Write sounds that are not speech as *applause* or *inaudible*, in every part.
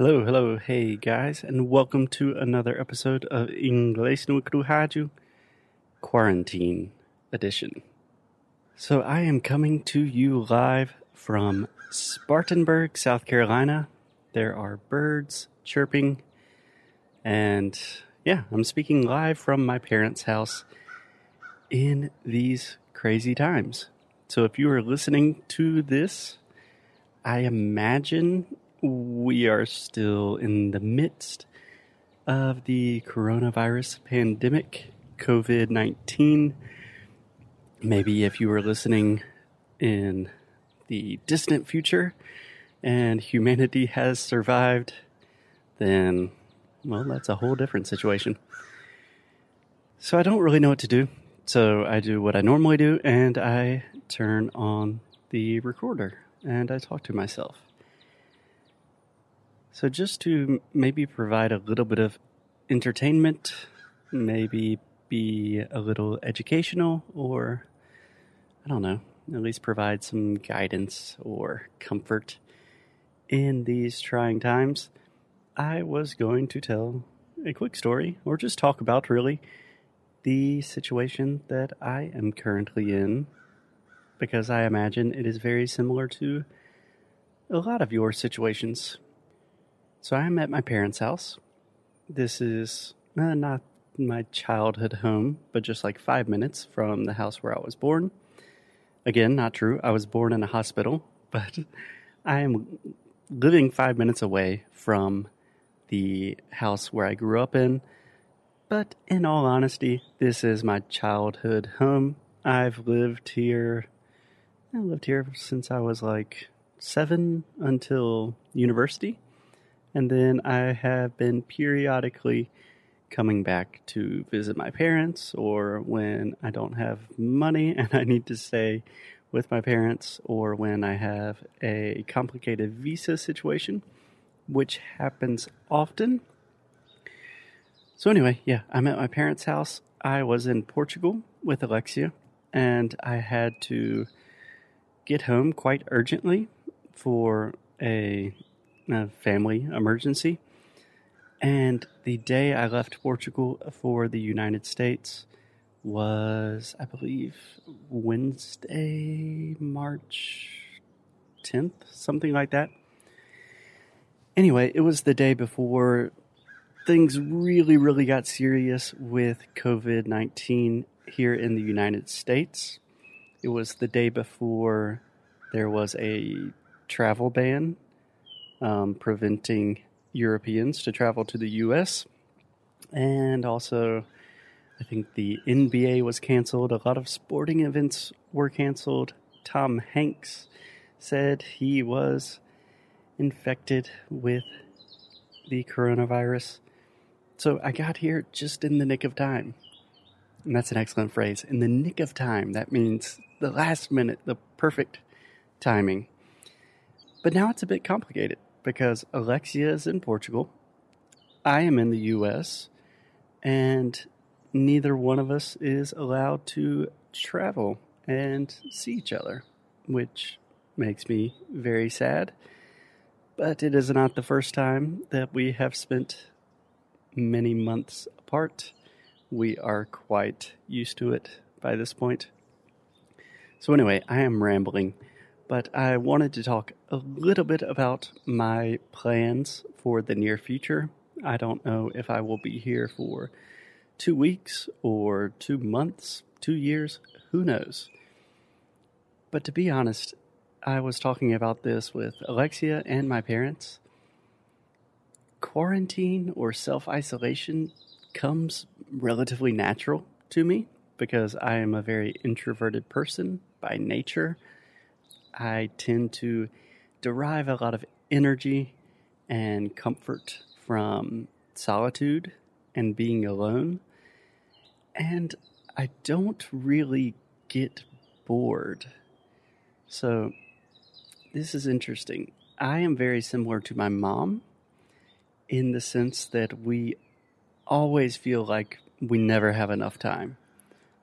Hello, hello, hey guys, and welcome to another episode of Inglês no Rádio Quarantine Edition. So I am coming to you live from Spartanburg, South Carolina. There are birds chirping, and yeah, I'm speaking live from my parents' house in these crazy times. So if you are listening to this, I imagine we are still in the midst of the coronavirus pandemic, COVID 19. Maybe if you were listening in the distant future and humanity has survived, then, well, that's a whole different situation. So I don't really know what to do. So I do what I normally do and I turn on the recorder and I talk to myself. So, just to maybe provide a little bit of entertainment, maybe be a little educational, or I don't know, at least provide some guidance or comfort in these trying times, I was going to tell a quick story or just talk about really the situation that I am currently in because I imagine it is very similar to a lot of your situations so I'm at my parents' house. This is uh, not my childhood home, but just like five minutes from the house where I was born. Again, not true. I was born in a hospital, *laughs* but I am living five minutes away from the house where I grew up in. But in all honesty, this is my childhood home. I've lived here. I lived here since I was like seven until university. And then I have been periodically coming back to visit my parents or when I don't have money *laughs* and I need to stay with my parents or when I have a complicated visa situation, which happens often. So, anyway, yeah, I'm at my parents' house. I was in Portugal with Alexia and I had to get home quite urgently for a a family emergency. And the day I left Portugal for the United States was, I believe, Wednesday, March 10th, something like that. Anyway, it was the day before things really, really got serious with COVID 19 here in the United States. It was the day before there was a travel ban um, preventing Europeans to travel to the U.S. And also, I think the NBA was canceled. A lot of sporting events were canceled. Tom Hanks said he was infected with the coronavirus. So I got here just in the nick of time. And that's an excellent phrase. In the nick of time. That means the last minute, the perfect timing. But now it's a bit complicated because Alexia is in Portugal, I am in the US, and neither one of us is allowed to travel and see each other, which makes me very sad. But it is not the first time that we have spent many months apart. We are quite used to it by this point. So, anyway, I am rambling but I wanted to talk a little bit about my plans for the near future. I don't know if I will be here for two weeks or two months, two years, who knows. But to be honest, I was talking about this with Alexia and my parents. Quarantine or self isolation comes relatively natural to me because I am a very introverted person by nature. I tend to derive a lot of energy and comfort from solitude and being alone. And I don't really get bored. So, this is interesting. I am very similar to my mom in the sense that we always feel like we never have enough time.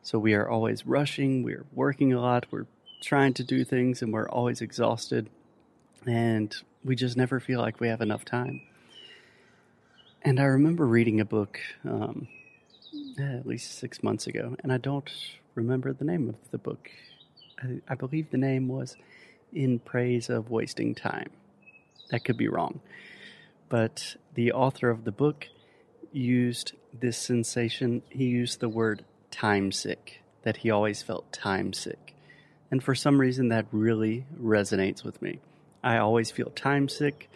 So, we are always rushing, we're working a lot, we're trying to do things and we're always exhausted and we just never feel like we have enough time. And I remember reading a book um, at least six months ago, and I don't remember the name of the book. I, I believe the name was In Praise of Wasting Time. That could be wrong. But the author of the book used this sensation, he used the word time sick, that he always felt time sick. And for some reason, that really resonates with me. I always feel time sick.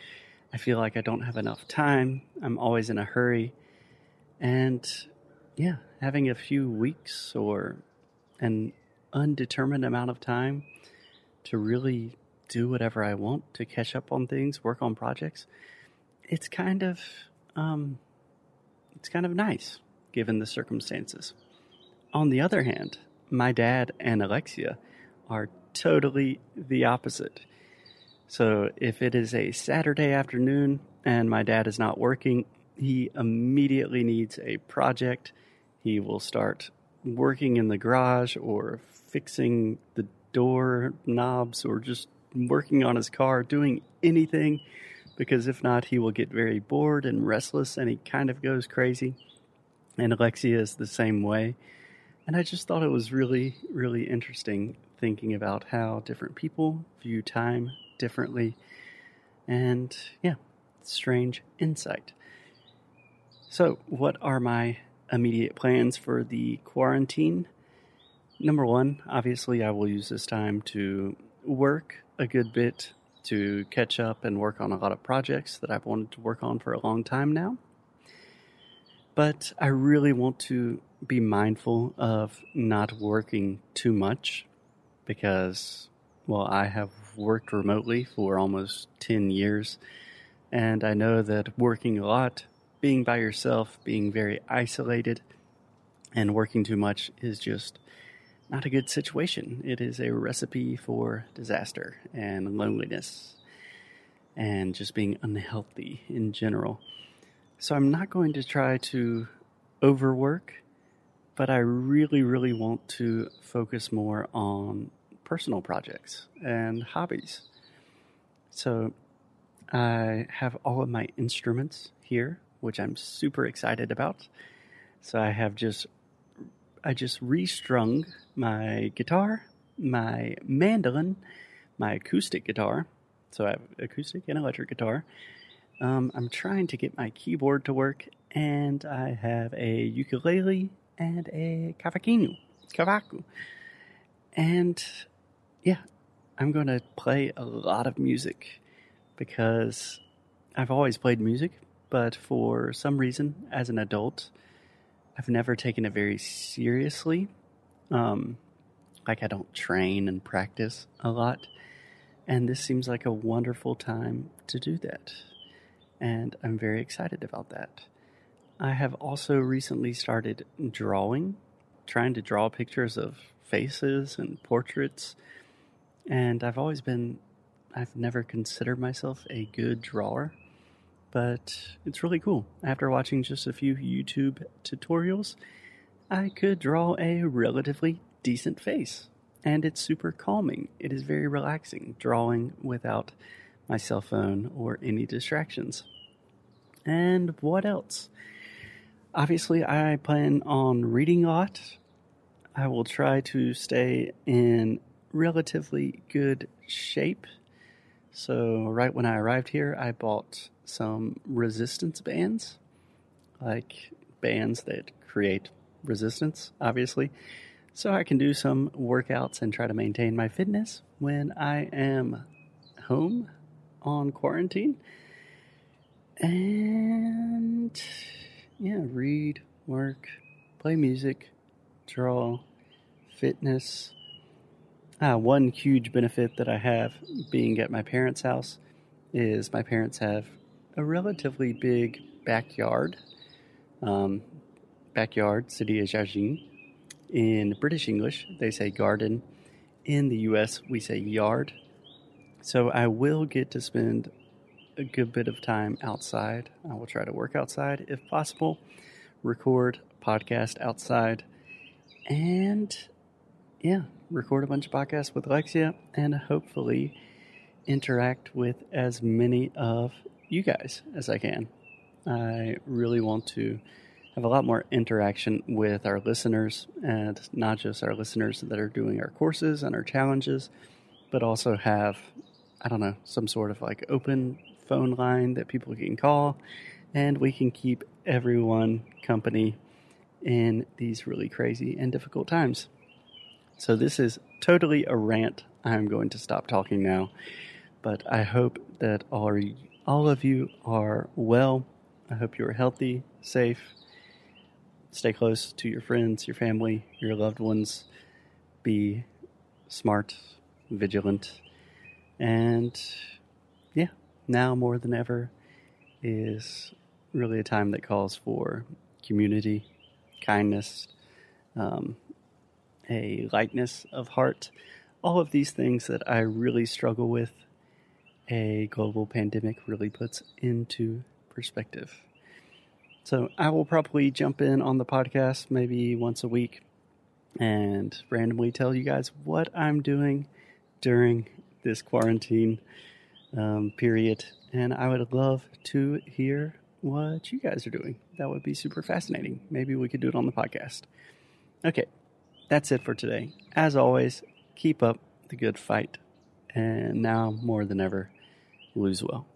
I feel like I don't have enough time. I'm always in a hurry. And yeah, having a few weeks or an undetermined amount of time to really do whatever I want, to catch up on things, work on projects, it's kind of um, it's kind of nice given the circumstances. On the other hand, my dad and Alexia are totally the opposite. So if it is a Saturday afternoon and my dad is not working, he immediately needs a project. He will start working in the garage or fixing the door knobs or just working on his car, doing anything because if not, he will get very bored and restless and he kind of goes crazy. And Alexia is the same way. And I just thought it was really, really interesting thinking about how different people view time differently. And yeah, strange insight. So, what are my immediate plans for the quarantine? Number one, obviously, I will use this time to work a good bit to catch up and work on a lot of projects that I've wanted to work on for a long time now. But I really want to be mindful of not working too much because, well, I have worked remotely for almost 10 years, and I know that working a lot, being by yourself, being very isolated, and working too much is just not a good situation. It is a recipe for disaster and loneliness and just being unhealthy in general. So I'm not going to try to overwork, but I really, really want to focus more on personal projects and hobbies. So I have all of my instruments here, which I'm super excited about. So I have just I just restrung my guitar, my mandolin, my acoustic guitar. So I have acoustic and electric guitar. Um, I'm trying to get my keyboard to work, and I have a ukulele and a cavaquinho, cavaco. And yeah, I'm going to play a lot of music because I've always played music, but for some reason, as an adult, I've never taken it very seriously. Um, like I don't train and practice a lot. And this seems like a wonderful time to do that. And I'm very excited about that. I have also recently started drawing, trying to draw pictures of faces and portraits. And I've always been, I've never considered myself a good drawer but it's really cool. After watching just a few YouTube tutorials, I could draw a relatively decent face. And it's super calming. It is very relaxing drawing without my cell phone or any distractions. And what else? Obviously, I plan on reading a lot. I will try to stay in relatively good shape. So, right when I arrived here, I bought some resistance bands, like bands that create resistance, obviously. So I can do some workouts and try to maintain my fitness when I am home on quarantine. And yeah, read, work, play music, draw, fitness. Ah, one huge benefit that I have being at my parents' house is my parents have a relatively big backyard. Um, backyard, city of Jardim. In British English, they say garden. In the US, we say yard. So I will get to spend a good bit of time outside. I will try to work outside if possible, record podcast outside, and yeah, record a bunch of podcasts with Alexia and hopefully interact with as many of you guys as I can. I really want to have a lot more interaction with our listeners, and not just our listeners that are doing our courses and our challenges, but also have, I don't know, some sort of like open phone line that people can call, and we can keep everyone company in these really crazy and difficult times. So, this is totally a rant. I'm going to stop talking now, but I hope that all, all of you are well. I hope you're healthy, safe. Stay close to your friends, your family, your loved ones. Be smart, vigilant, and yeah, now more than ever is really a time that calls for community, kindness, um, a lightness of heart. All of these things that I really struggle with, a global pandemic really puts into perspective. So I will probably jump in on the podcast maybe once a week and randomly tell you guys what I'm doing during this quarantine um, period. And I would love to hear what you guys are doing. That would be super fascinating. Maybe we could do it on the podcast. Okay, that's it for today. As always, keep up the good fight. And now more than ever, lose well.